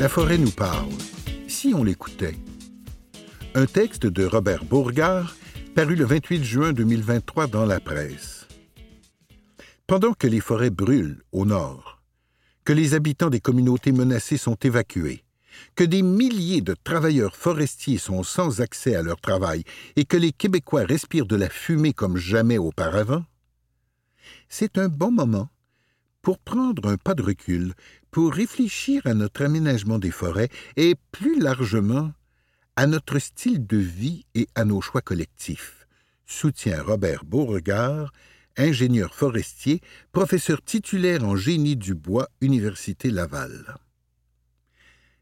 La forêt nous parle, si on l'écoutait. Un texte de Robert Bourgard, paru le 28 juin 2023 dans la presse. Pendant que les forêts brûlent au nord, que les habitants des communautés menacées sont évacués, que des milliers de travailleurs forestiers sont sans accès à leur travail et que les Québécois respirent de la fumée comme jamais auparavant, c'est un bon moment pour prendre un pas de recul, pour réfléchir à notre aménagement des forêts et plus largement à notre style de vie et à nos choix collectifs, soutient Robert Beauregard, ingénieur forestier, professeur titulaire en génie du bois, Université Laval.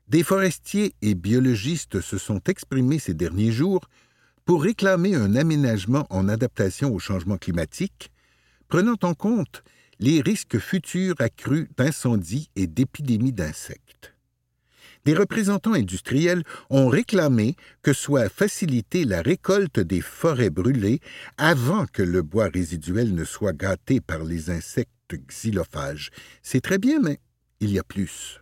Des forestiers et biologistes se sont exprimés ces derniers jours pour réclamer un aménagement en adaptation au changement climatique, prenant en compte les risques futurs accrus d'incendies et d'épidémies d'insectes. Des représentants industriels ont réclamé que soit facilitée la récolte des forêts brûlées avant que le bois résiduel ne soit gâté par les insectes xylophages. C'est très bien, mais il y a plus.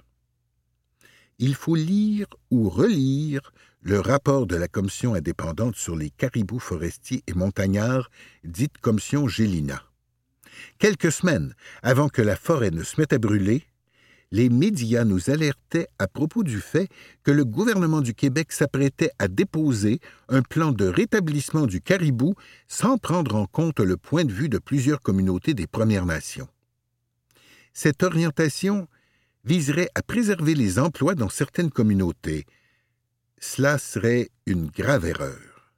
Il faut lire ou relire le rapport de la commission indépendante sur les caribous forestiers et montagnards, dite commission Gélina. Quelques semaines avant que la forêt ne se mette à brûler, les médias nous alertaient à propos du fait que le gouvernement du Québec s'apprêtait à déposer un plan de rétablissement du caribou sans prendre en compte le point de vue de plusieurs communautés des Premières Nations. Cette orientation viserait à préserver les emplois dans certaines communautés. Cela serait une grave erreur.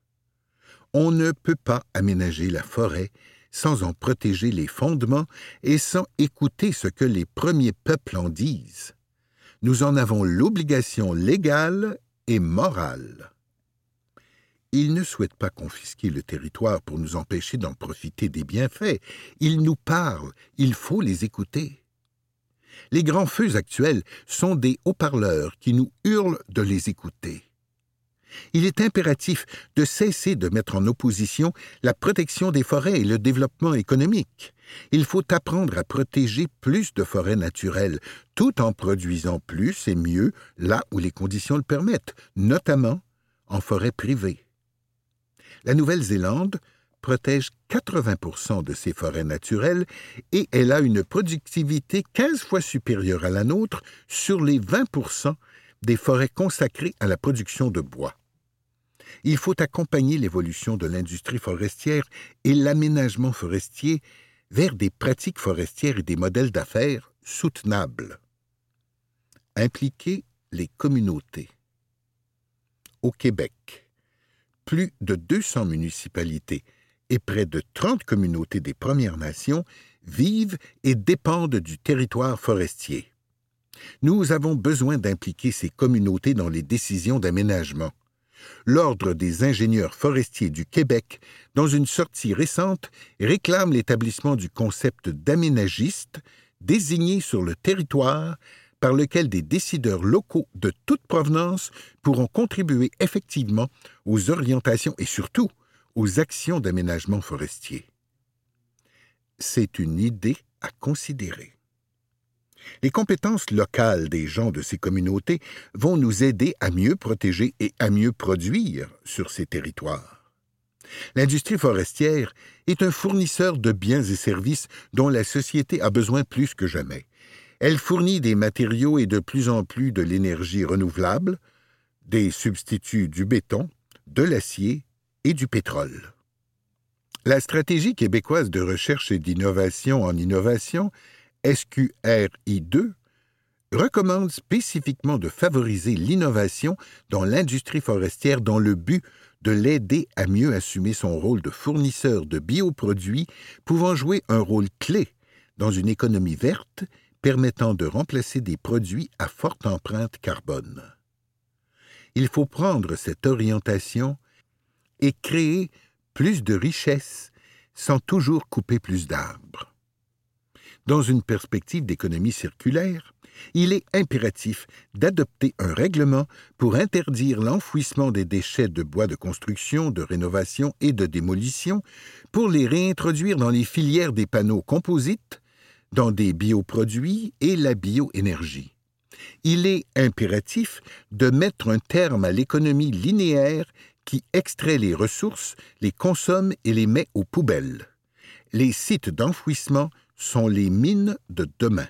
On ne peut pas aménager la forêt sans en protéger les fondements et sans écouter ce que les premiers peuples en disent. Nous en avons l'obligation légale et morale. Ils ne souhaitent pas confisquer le territoire pour nous empêcher d'en profiter des bienfaits. Ils nous parlent, il faut les écouter. Les grands feux actuels sont des haut-parleurs qui nous hurlent de les écouter il est impératif de cesser de mettre en opposition la protection des forêts et le développement économique. Il faut apprendre à protéger plus de forêts naturelles, tout en produisant plus et mieux là où les conditions le permettent, notamment en forêt privée. La Nouvelle-Zélande protège 80% de ses forêts naturelles et elle a une productivité 15 fois supérieure à la nôtre sur les 20 des forêts consacrées à la production de bois il faut accompagner l'évolution de l'industrie forestière et l'aménagement forestier vers des pratiques forestières et des modèles d'affaires soutenables. Impliquer les communautés. Au Québec, plus de 200 municipalités et près de 30 communautés des Premières Nations vivent et dépendent du territoire forestier. Nous avons besoin d'impliquer ces communautés dans les décisions d'aménagement l'Ordre des ingénieurs forestiers du Québec, dans une sortie récente, réclame l'établissement du concept d'aménagiste désigné sur le territoire par lequel des décideurs locaux de toute provenance pourront contribuer effectivement aux orientations et surtout aux actions d'aménagement forestier. C'est une idée à considérer. Les compétences locales des gens de ces communautés vont nous aider à mieux protéger et à mieux produire sur ces territoires. L'industrie forestière est un fournisseur de biens et services dont la société a besoin plus que jamais. Elle fournit des matériaux et de plus en plus de l'énergie renouvelable, des substituts du béton, de l'acier et du pétrole. La stratégie québécoise de recherche et d'innovation en innovation SQRI2 recommande spécifiquement de favoriser l'innovation dans l'industrie forestière dans le but de l'aider à mieux assumer son rôle de fournisseur de bioproduits pouvant jouer un rôle clé dans une économie verte permettant de remplacer des produits à forte empreinte carbone. Il faut prendre cette orientation et créer plus de richesses sans toujours couper plus d'arbres. Dans une perspective d'économie circulaire, il est impératif d'adopter un règlement pour interdire l'enfouissement des déchets de bois de construction, de rénovation et de démolition pour les réintroduire dans les filières des panneaux composites, dans des bioproduits et la bioénergie. Il est impératif de mettre un terme à l'économie linéaire qui extrait les ressources, les consomme et les met aux poubelles. Les sites d'enfouissement sont les mines de demain.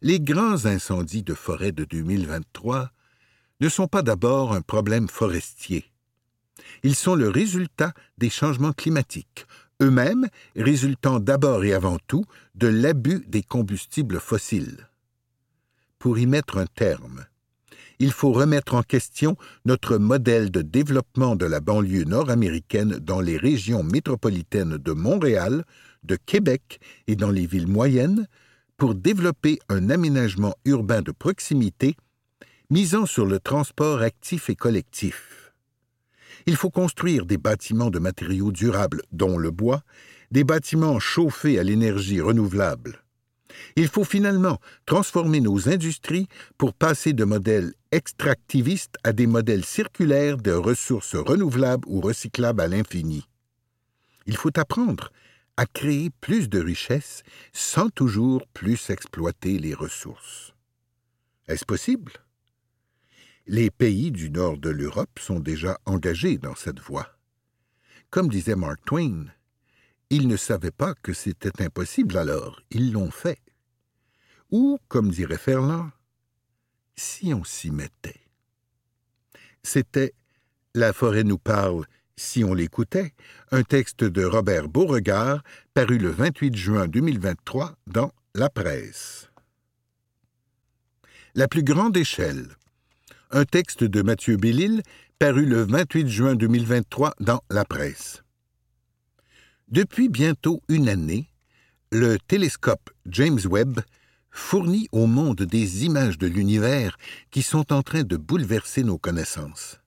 Les grands incendies de forêt de 2023 ne sont pas d'abord un problème forestier. Ils sont le résultat des changements climatiques, eux-mêmes résultant d'abord et avant tout de l'abus des combustibles fossiles. Pour y mettre un terme, il faut remettre en question notre modèle de développement de la banlieue nord-américaine dans les régions métropolitaines de Montréal, de Québec et dans les villes moyennes pour développer un aménagement urbain de proximité misant sur le transport actif et collectif. Il faut construire des bâtiments de matériaux durables, dont le bois, des bâtiments chauffés à l'énergie renouvelable. Il faut finalement transformer nos industries pour passer de modèles extractivistes à des modèles circulaires de ressources renouvelables ou recyclables à l'infini. Il faut apprendre à créer plus de richesses sans toujours plus exploiter les ressources. Est-ce possible? Les pays du nord de l'Europe sont déjà engagés dans cette voie. Comme disait Mark Twain, ils ne savaient pas que c'était impossible alors, ils l'ont fait. Ou, comme dirait Ferland, si on s'y mettait. C'était La forêt nous parle si on l'écoutait, un texte de Robert Beauregard paru le 28 juin 2023 dans La Presse. La plus grande échelle, un texte de Mathieu Bellil paru le 28 juin 2023 dans La Presse. Depuis bientôt une année, le télescope James Webb fournit au monde des images de l'univers qui sont en train de bouleverser nos connaissances.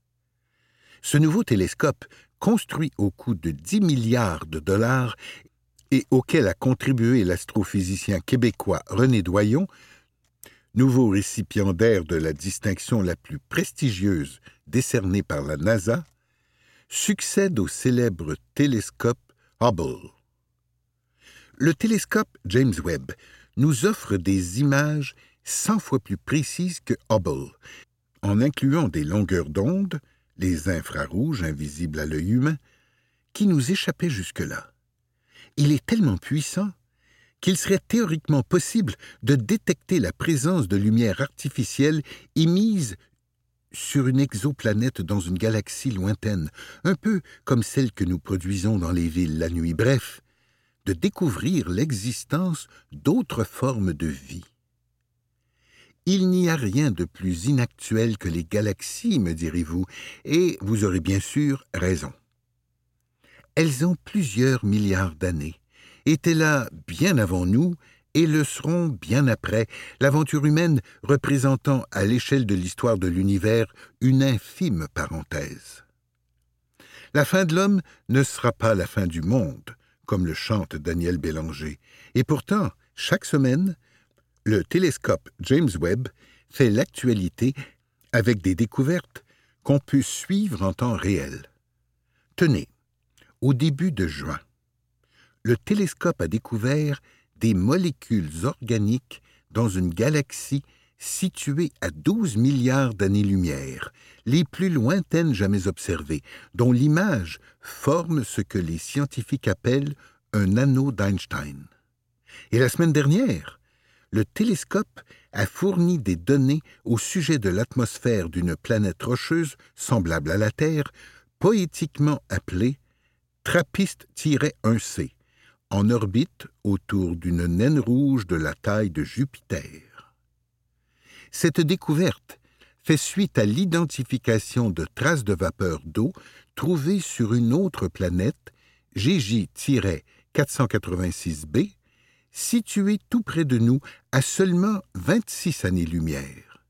Ce nouveau télescope, construit au coût de 10 milliards de dollars et auquel a contribué l'astrophysicien québécois René Doyon, nouveau récipiendaire de la distinction la plus prestigieuse décernée par la NASA, succède au célèbre télescope Hubble. Le télescope James Webb nous offre des images cent fois plus précises que Hubble, en incluant des longueurs d'onde, les infrarouges invisibles à l'œil humain, qui nous échappaient jusque-là. Il est tellement puissant qu'il serait théoriquement possible de détecter la présence de lumière artificielle émise sur une exoplanète dans une galaxie lointaine, un peu comme celle que nous produisons dans les villes la nuit, bref, de découvrir l'existence d'autres formes de vie. Il n'y a rien de plus inactuel que les galaxies, me direz-vous, et vous aurez bien sûr raison. Elles ont plusieurs milliards d'années, étaient là bien avant nous, et le seront bien après, l'aventure humaine représentant à l'échelle de l'histoire de l'univers une infime parenthèse. La fin de l'homme ne sera pas la fin du monde, comme le chante Daniel Bélanger, et pourtant, chaque semaine, le télescope James Webb fait l'actualité avec des découvertes qu'on peut suivre en temps réel. Tenez, au début de juin, le télescope a découvert des molécules organiques dans une galaxie située à 12 milliards d'années-lumière, les plus lointaines jamais observées, dont l'image forme ce que les scientifiques appellent un anneau d'Einstein. Et la semaine dernière, le télescope a fourni des données au sujet de l'atmosphère d'une planète rocheuse semblable à la Terre, poétiquement appelée TRAPPIST-1c, en orbite autour d'une naine rouge de la taille de Jupiter. Cette découverte fait suite à l'identification de traces de vapeur d'eau trouvées sur une autre planète, GJ-486b, situé tout près de nous à seulement 26 années-lumière.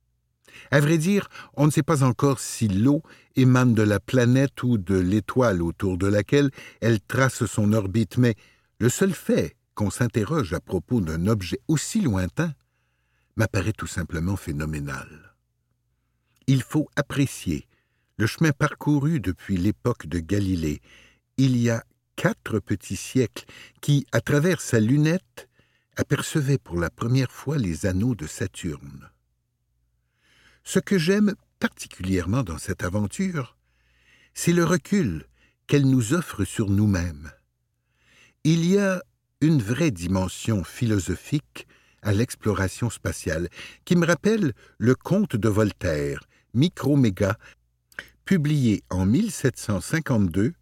À vrai dire, on ne sait pas encore si l'eau émane de la planète ou de l'étoile autour de laquelle elle trace son orbite, mais le seul fait qu'on s'interroge à propos d'un objet aussi lointain m'apparaît tout simplement phénoménal. Il faut apprécier le chemin parcouru depuis l'époque de Galilée, il y a quatre petits siècles, qui, à travers sa lunette, apercevait pour la première fois les anneaux de Saturne. Ce que j'aime particulièrement dans cette aventure, c'est le recul qu'elle nous offre sur nous-mêmes. Il y a une vraie dimension philosophique à l'exploration spatiale qui me rappelle le conte de Voltaire, Microméga, publié en 1752,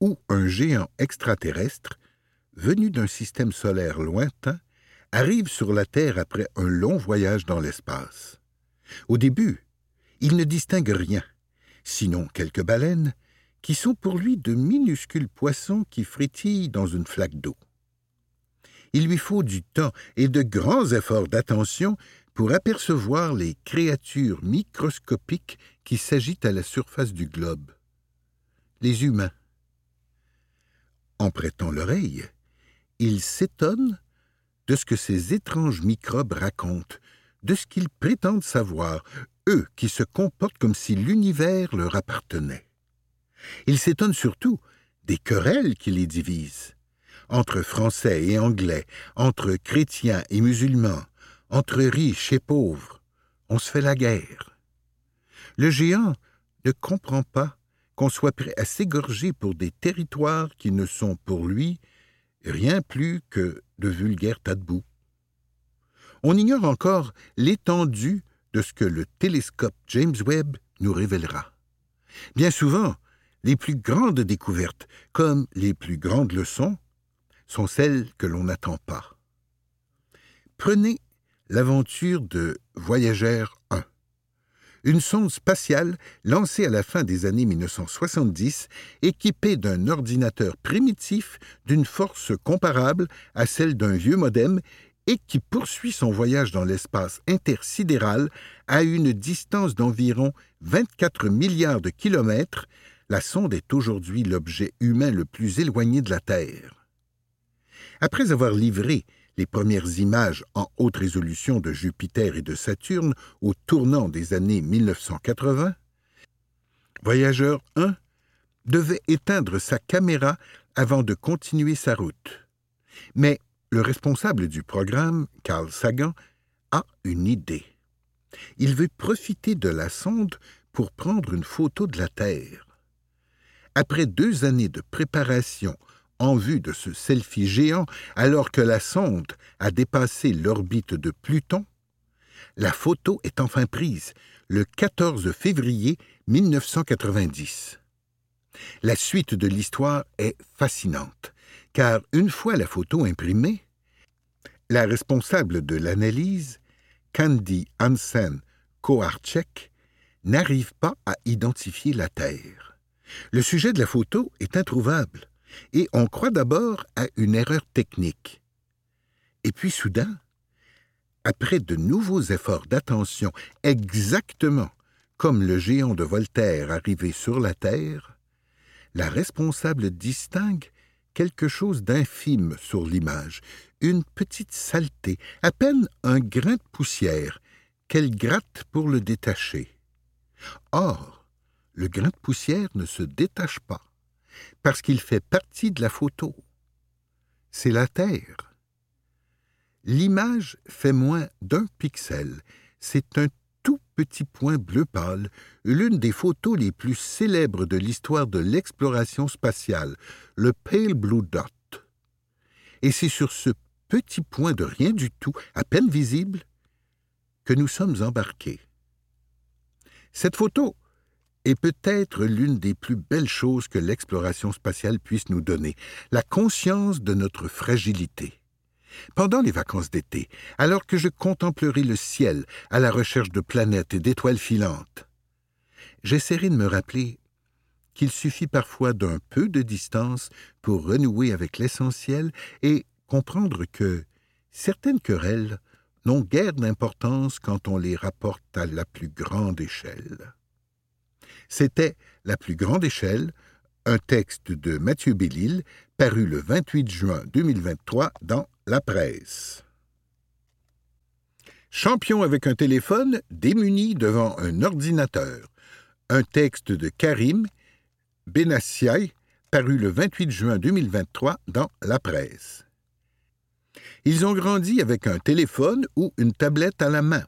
où un géant extraterrestre, venu d'un système solaire lointain, arrive sur la Terre après un long voyage dans l'espace. Au début, il ne distingue rien, sinon quelques baleines, qui sont pour lui de minuscules poissons qui frétillent dans une flaque d'eau. Il lui faut du temps et de grands efforts d'attention pour apercevoir les créatures microscopiques qui s'agitent à la surface du globe. Les humains. En prêtant l'oreille, il s'étonne de ce que ces étranges microbes racontent, de ce qu'ils prétendent savoir, eux qui se comportent comme si l'univers leur appartenait. Il s'étonne surtout des querelles qui les divisent, entre Français et Anglais, entre chrétiens et musulmans, entre riches et pauvres. On se fait la guerre. Le géant ne comprend pas qu'on soit prêt à s'égorger pour des territoires qui ne sont pour lui rien plus que de vulgaires tas de boue. On ignore encore l'étendue de ce que le télescope James Webb nous révélera. Bien souvent, les plus grandes découvertes, comme les plus grandes leçons, sont celles que l'on n'attend pas. Prenez l'aventure de Voyageur 1, une sonde spatiale lancée à la fin des années 1970, équipée d'un ordinateur primitif d'une force comparable à celle d'un vieux modem et qui poursuit son voyage dans l'espace intersidéral à une distance d'environ 24 milliards de kilomètres, la sonde est aujourd'hui l'objet humain le plus éloigné de la Terre. Après avoir livré les premières images en haute résolution de Jupiter et de Saturne au tournant des années 1980, Voyageur 1 devait éteindre sa caméra avant de continuer sa route. Mais le responsable du programme, Carl Sagan, a une idée. Il veut profiter de la sonde pour prendre une photo de la Terre. Après deux années de préparation en vue de ce selfie géant alors que la sonde a dépassé l'orbite de Pluton, la photo est enfin prise le 14 février 1990. La suite de l'histoire est fascinante, car une fois la photo imprimée, la responsable de l'analyse, Candy Hansen Koharchek, n'arrive pas à identifier la Terre. Le sujet de la photo est introuvable et on croit d'abord à une erreur technique. Et puis soudain, après de nouveaux efforts d'attention, exactement comme le géant de Voltaire arrivé sur la Terre, la responsable distingue quelque chose d'infime sur l'image, une petite saleté, à peine un grain de poussière, qu'elle gratte pour le détacher. Or, le grain de poussière ne se détache pas parce qu'il fait partie de la photo. C'est la Terre. L'image fait moins d'un pixel. C'est un tout petit point bleu pâle, l'une des photos les plus célèbres de l'histoire de l'exploration spatiale, le Pale Blue Dot. Et c'est sur ce petit point de rien du tout, à peine visible, que nous sommes embarqués. Cette photo est peut-être l'une des plus belles choses que l'exploration spatiale puisse nous donner, la conscience de notre fragilité. Pendant les vacances d'été, alors que je contemplerai le ciel à la recherche de planètes et d'étoiles filantes, j'essaierai de me rappeler qu'il suffit parfois d'un peu de distance pour renouer avec l'essentiel et comprendre que certaines querelles n'ont guère d'importance quand on les rapporte à la plus grande échelle. C'était La plus grande échelle, un texte de Mathieu Bellil, paru le 28 juin 2023 dans La Presse. Champion avec un téléphone démuni devant un ordinateur. Un texte de Karim Benassiaï, paru le 28 juin 2023 dans La Presse. Ils ont grandi avec un téléphone ou une tablette à la main,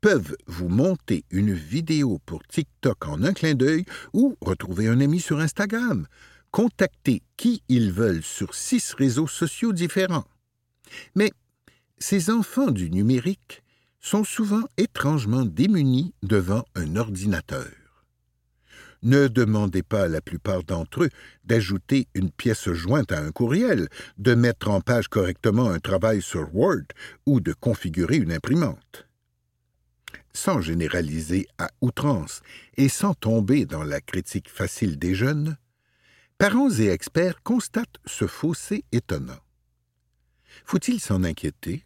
peuvent vous monter une vidéo pour TikTok en un clin d'œil ou retrouver un ami sur Instagram, contacter qui ils veulent sur six réseaux sociaux différents. Mais ces enfants du numérique sont souvent étrangement démunis devant un ordinateur. Ne demandez pas à la plupart d'entre eux d'ajouter une pièce jointe à un courriel, de mettre en page correctement un travail sur Word ou de configurer une imprimante. Sans généraliser à outrance et sans tomber dans la critique facile des jeunes, parents et experts constatent ce fossé étonnant. Faut-il s'en inquiéter?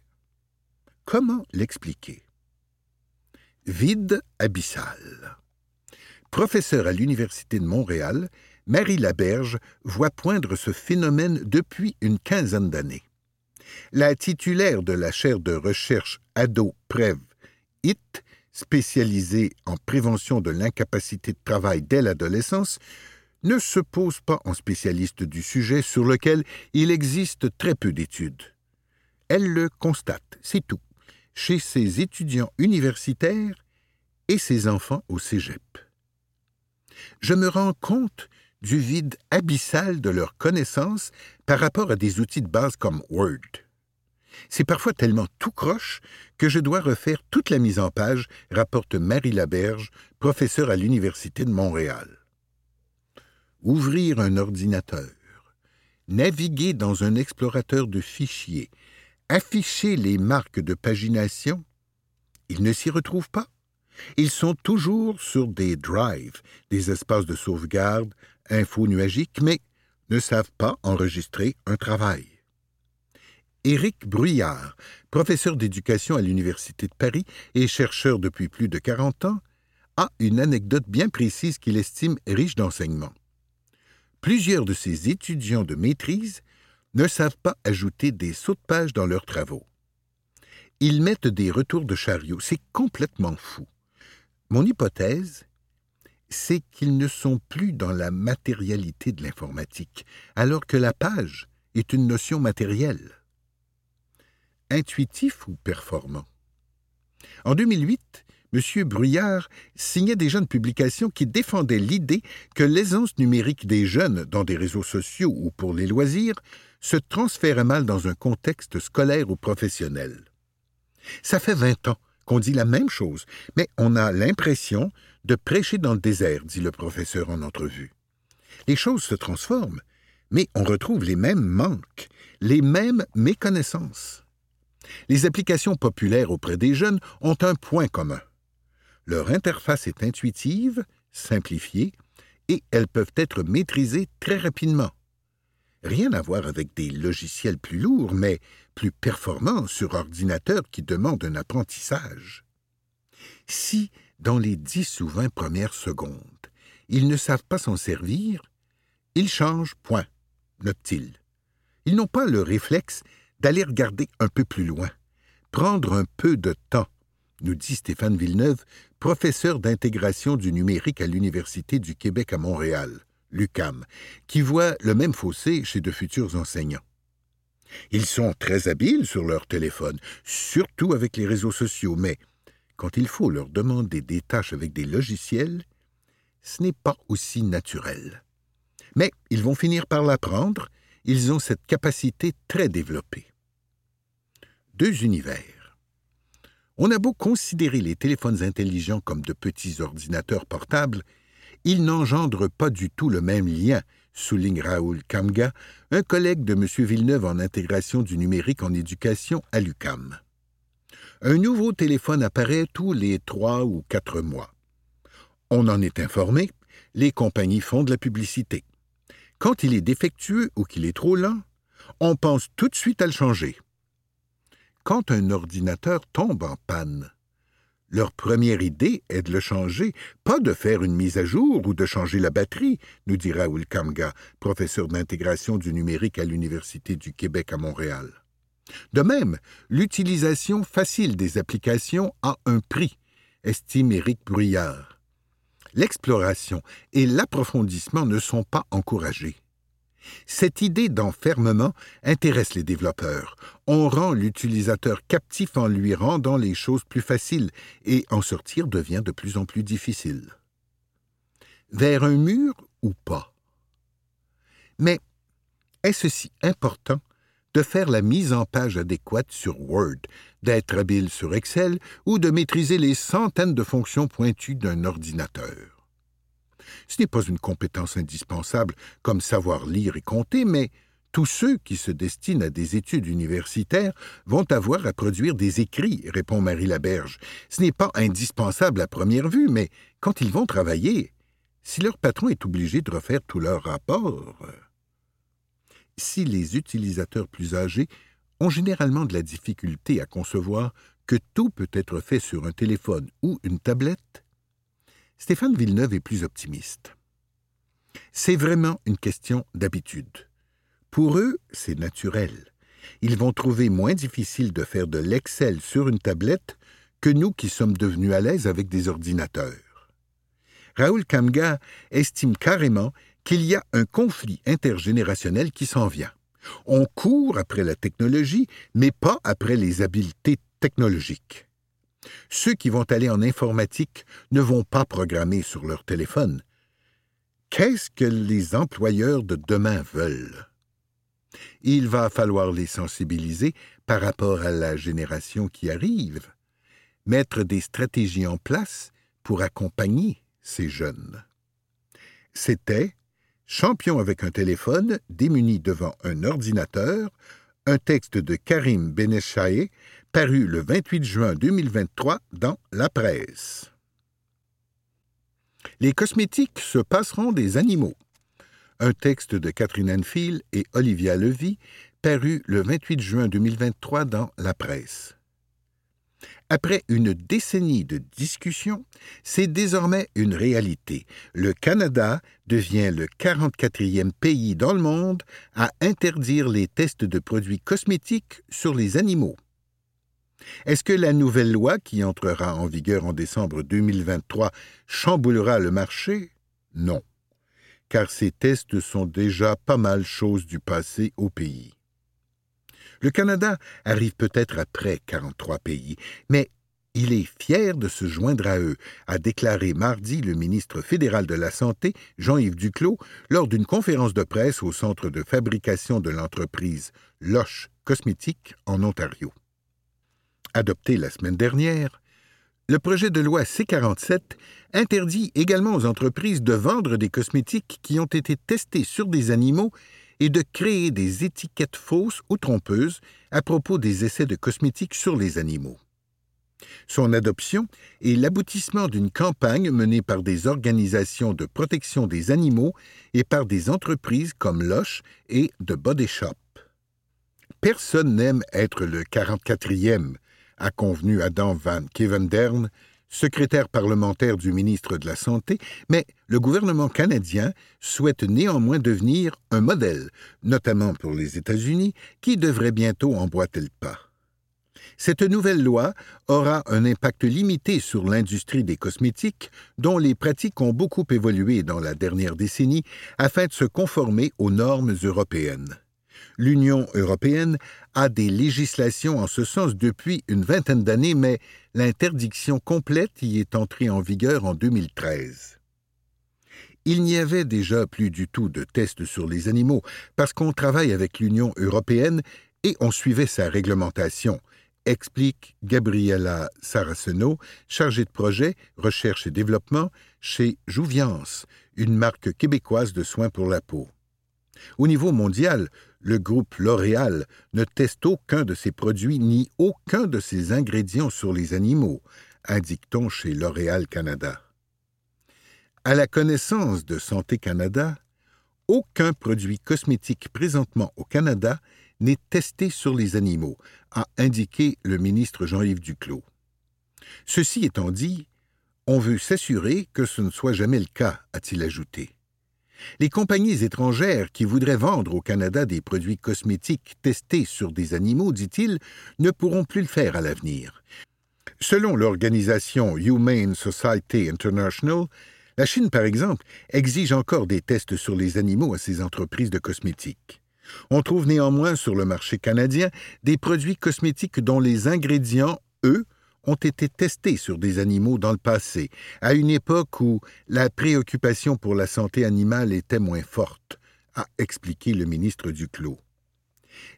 Comment l'expliquer? Vide abyssal. Professeur à l'Université de Montréal, Marie Laberge voit poindre ce phénomène depuis une quinzaine d'années. La titulaire de la chaire de recherche Ado-Prev-IT, spécialisée en prévention de l'incapacité de travail dès l'adolescence, ne se pose pas en spécialiste du sujet sur lequel il existe très peu d'études. Elle le constate, c'est tout, chez ses étudiants universitaires et ses enfants au cégep je me rends compte du vide abyssal de leurs connaissances par rapport à des outils de base comme Word. C'est parfois tellement tout croche que je dois refaire toute la mise en page, rapporte Marie Laberge, professeure à l'Université de Montréal. Ouvrir un ordinateur, naviguer dans un explorateur de fichiers, afficher les marques de pagination, il ne s'y retrouve pas. Ils sont toujours sur des drives, des espaces de sauvegarde, info nuagiques, mais ne savent pas enregistrer un travail. Éric Bruyard, professeur d'éducation à l'Université de Paris et chercheur depuis plus de 40 ans, a une anecdote bien précise qu'il estime riche d'enseignement. Plusieurs de ses étudiants de maîtrise ne savent pas ajouter des sauts de page dans leurs travaux. Ils mettent des retours de chariot, c'est complètement fou. Mon hypothèse, c'est qu'ils ne sont plus dans la matérialité de l'informatique, alors que la page est une notion matérielle. Intuitif ou performant? En 2008, M. Bruyard signait déjà une publication qui défendait l'idée que l'aisance numérique des jeunes dans des réseaux sociaux ou pour les loisirs se transférait mal dans un contexte scolaire ou professionnel. Ça fait vingt ans qu'on dit la même chose, mais on a l'impression de prêcher dans le désert, dit le professeur en entrevue. Les choses se transforment, mais on retrouve les mêmes manques, les mêmes méconnaissances. Les applications populaires auprès des jeunes ont un point commun. Leur interface est intuitive, simplifiée, et elles peuvent être maîtrisées très rapidement. Rien à voir avec des logiciels plus lourds, mais plus sur ordinateur qui demandent un apprentissage. Si, dans les dix ou vingt premières secondes, ils ne savent pas s'en servir, ils changent, point, note-t-il. Ils n'ont pas le réflexe d'aller regarder un peu plus loin, prendre un peu de temps, nous dit Stéphane Villeneuve, professeur d'intégration du numérique à l'Université du Québec à Montréal. Lucam, qui voit le même fossé chez de futurs enseignants. Ils sont très habiles sur leur téléphone, surtout avec les réseaux sociaux, mais quand il faut leur demander des tâches avec des logiciels, ce n'est pas aussi naturel. Mais ils vont finir par l'apprendre, ils ont cette capacité très développée. Deux univers. On a beau considérer les téléphones intelligents comme de petits ordinateurs portables, il n'engendre pas du tout le même lien, souligne Raoul Kamga, un collègue de M. Villeneuve en intégration du numérique en éducation à l'UCAM. Un nouveau téléphone apparaît tous les trois ou quatre mois. On en est informé, les compagnies font de la publicité. Quand il est défectueux ou qu'il est trop lent, on pense tout de suite à le changer. Quand un ordinateur tombe en panne, leur première idée est de le changer, pas de faire une mise à jour ou de changer la batterie, nous dit Raoul Kamga, professeur d'intégration du numérique à l'Université du Québec à Montréal. De même, l'utilisation facile des applications a un prix, estime Éric Bruyard. L'exploration et l'approfondissement ne sont pas encouragés. Cette idée d'enfermement intéresse les développeurs. On rend l'utilisateur captif en lui rendant les choses plus faciles et en sortir devient de plus en plus difficile. Vers un mur ou pas Mais est-ce si important de faire la mise en page adéquate sur Word, d'être habile sur Excel ou de maîtriser les centaines de fonctions pointues d'un ordinateur? Ce n'est pas une compétence indispensable comme savoir lire et compter, mais tous ceux qui se destinent à des études universitaires vont avoir à produire des écrits, répond Marie Laberge. Ce n'est pas indispensable à première vue, mais quand ils vont travailler, si leur patron est obligé de refaire tous leurs rapports. Si les utilisateurs plus âgés ont généralement de la difficulté à concevoir que tout peut être fait sur un téléphone ou une tablette, Stéphane Villeneuve est plus optimiste. C'est vraiment une question d'habitude. Pour eux, c'est naturel. Ils vont trouver moins difficile de faire de l'Excel sur une tablette que nous qui sommes devenus à l'aise avec des ordinateurs. Raoul Kamga estime carrément qu'il y a un conflit intergénérationnel qui s'en vient. On court après la technologie, mais pas après les habiletés technologiques. Ceux qui vont aller en informatique ne vont pas programmer sur leur téléphone. Qu'est-ce que les employeurs de demain veulent? Il va falloir les sensibiliser par rapport à la génération qui arrive, mettre des stratégies en place pour accompagner ces jeunes. C'était Champion avec un téléphone démuni devant un ordinateur, un texte de Karim Beneshae paru le 28 juin 2023 dans La Presse. Les cosmétiques se passeront des animaux. Un texte de Catherine Enfield et Olivia Levy, paru le 28 juin 2023 dans La Presse. Après une décennie de discussions, c'est désormais une réalité. Le Canada devient le 44e pays dans le monde à interdire les tests de produits cosmétiques sur les animaux. Est-ce que la nouvelle loi qui entrera en vigueur en décembre 2023 chamboulera le marché? Non, car ces tests sont déjà pas mal chose du passé au pays. Le Canada arrive peut-être après 43 pays, mais il est fier de se joindre à eux, a déclaré mardi le ministre fédéral de la Santé, Jean-Yves Duclos, lors d'une conférence de presse au centre de fabrication de l'entreprise Loche Cosmétique en Ontario adopté la semaine dernière, le projet de loi C-47 interdit également aux entreprises de vendre des cosmétiques qui ont été testés sur des animaux et de créer des étiquettes fausses ou trompeuses à propos des essais de cosmétiques sur les animaux. Son adoption est l'aboutissement d'une campagne menée par des organisations de protection des animaux et par des entreprises comme Loche et The Body Shop. Personne n'aime être le 44e, a convenu Adam Van Kevendern, secrétaire parlementaire du ministre de la Santé, mais le gouvernement canadien souhaite néanmoins devenir un modèle, notamment pour les États-Unis, qui devraient bientôt emboîter le pas. Cette nouvelle loi aura un impact limité sur l'industrie des cosmétiques, dont les pratiques ont beaucoup évolué dans la dernière décennie afin de se conformer aux normes européennes. L'Union européenne a des législations en ce sens depuis une vingtaine d'années, mais l'interdiction complète y est entrée en vigueur en 2013. Il n'y avait déjà plus du tout de tests sur les animaux parce qu'on travaille avec l'Union européenne et on suivait sa réglementation, explique Gabriela Saraceno, chargée de projet recherche et développement chez Jouviance, une marque québécoise de soins pour la peau. Au niveau mondial, le groupe L'Oréal ne teste aucun de ses produits ni aucun de ses ingrédients sur les animaux, indique-t-on chez L'Oréal Canada. À la connaissance de Santé Canada, aucun produit cosmétique présentement au Canada n'est testé sur les animaux, a indiqué le ministre Jean-Yves Duclos. Ceci étant dit, on veut s'assurer que ce ne soit jamais le cas, a-t-il ajouté. Les compagnies étrangères qui voudraient vendre au Canada des produits cosmétiques testés sur des animaux, dit-il, ne pourront plus le faire à l'avenir. Selon l'organisation Humane Society International, La Chine, par exemple, exige encore des tests sur les animaux à ses entreprises de cosmétiques. On trouve néanmoins sur le marché canadien des produits cosmétiques dont les ingrédients, eux, ont été testés sur des animaux dans le passé, à une époque où la préoccupation pour la santé animale était moins forte, a expliqué le ministre Duclos.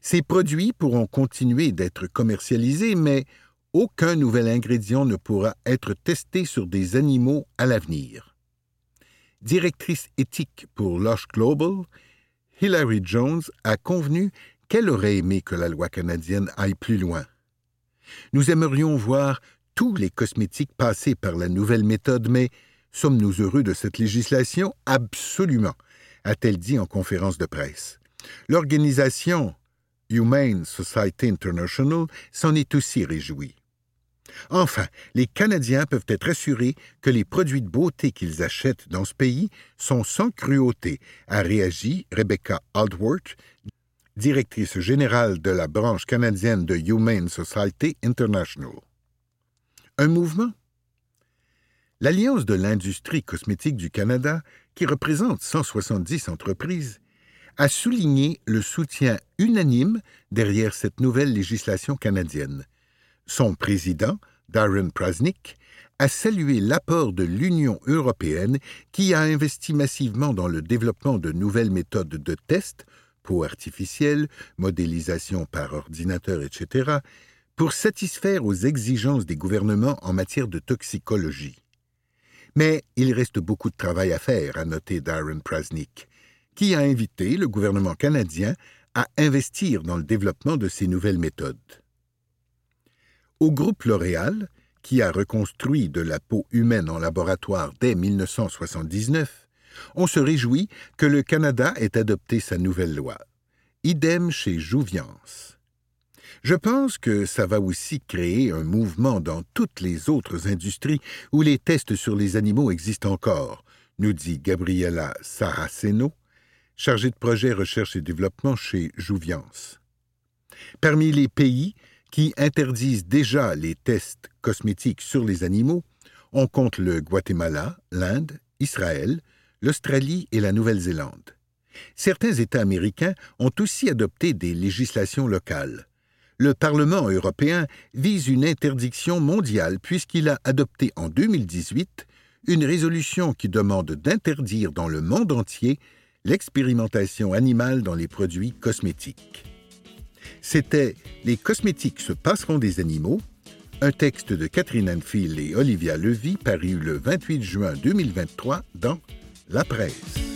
Ces produits pourront continuer d'être commercialisés, mais aucun nouvel ingrédient ne pourra être testé sur des animaux à l'avenir. Directrice éthique pour Lush Global, Hilary Jones a convenu qu'elle aurait aimé que la loi canadienne aille plus loin. Nous aimerions voir tous les cosmétiques passer par la nouvelle méthode, mais sommes-nous heureux de cette législation? Absolument, a-t-elle dit en conférence de presse. L'organisation Humane Society International s'en est aussi réjouie. Enfin, les Canadiens peuvent être assurés que les produits de beauté qu'ils achètent dans ce pays sont sans cruauté, a réagi Rebecca Aldworth, directrice générale de la branche canadienne de Humane Society International. Un mouvement? L'Alliance de l'industrie cosmétique du Canada, qui représente 170 entreprises, a souligné le soutien unanime derrière cette nouvelle législation canadienne. Son président, Darren Prasnick, a salué l'apport de l'Union européenne qui a investi massivement dans le développement de nouvelles méthodes de test, peau artificielle, modélisation par ordinateur, etc., pour satisfaire aux exigences des gouvernements en matière de toxicologie. Mais il reste beaucoup de travail à faire, a noté Darren Prasnick, qui a invité le gouvernement canadien à investir dans le développement de ces nouvelles méthodes. Au groupe L'Oréal, qui a reconstruit de la peau humaine en laboratoire dès 1979, on se réjouit que le Canada ait adopté sa nouvelle loi. Idem chez Jouviance. Je pense que ça va aussi créer un mouvement dans toutes les autres industries où les tests sur les animaux existent encore, nous dit Gabriela Saraceno, chargée de projet recherche et développement chez Jouviance. Parmi les pays qui interdisent déjà les tests cosmétiques sur les animaux, on compte le Guatemala, l'Inde, Israël, l'Australie et la Nouvelle-Zélande. Certains États américains ont aussi adopté des législations locales. Le Parlement européen vise une interdiction mondiale puisqu'il a adopté en 2018 une résolution qui demande d'interdire dans le monde entier l'expérimentation animale dans les produits cosmétiques. C'était Les cosmétiques se passeront des animaux, un texte de Catherine Anfield et Olivia Levy paru le 28 juin 2023 dans la presse.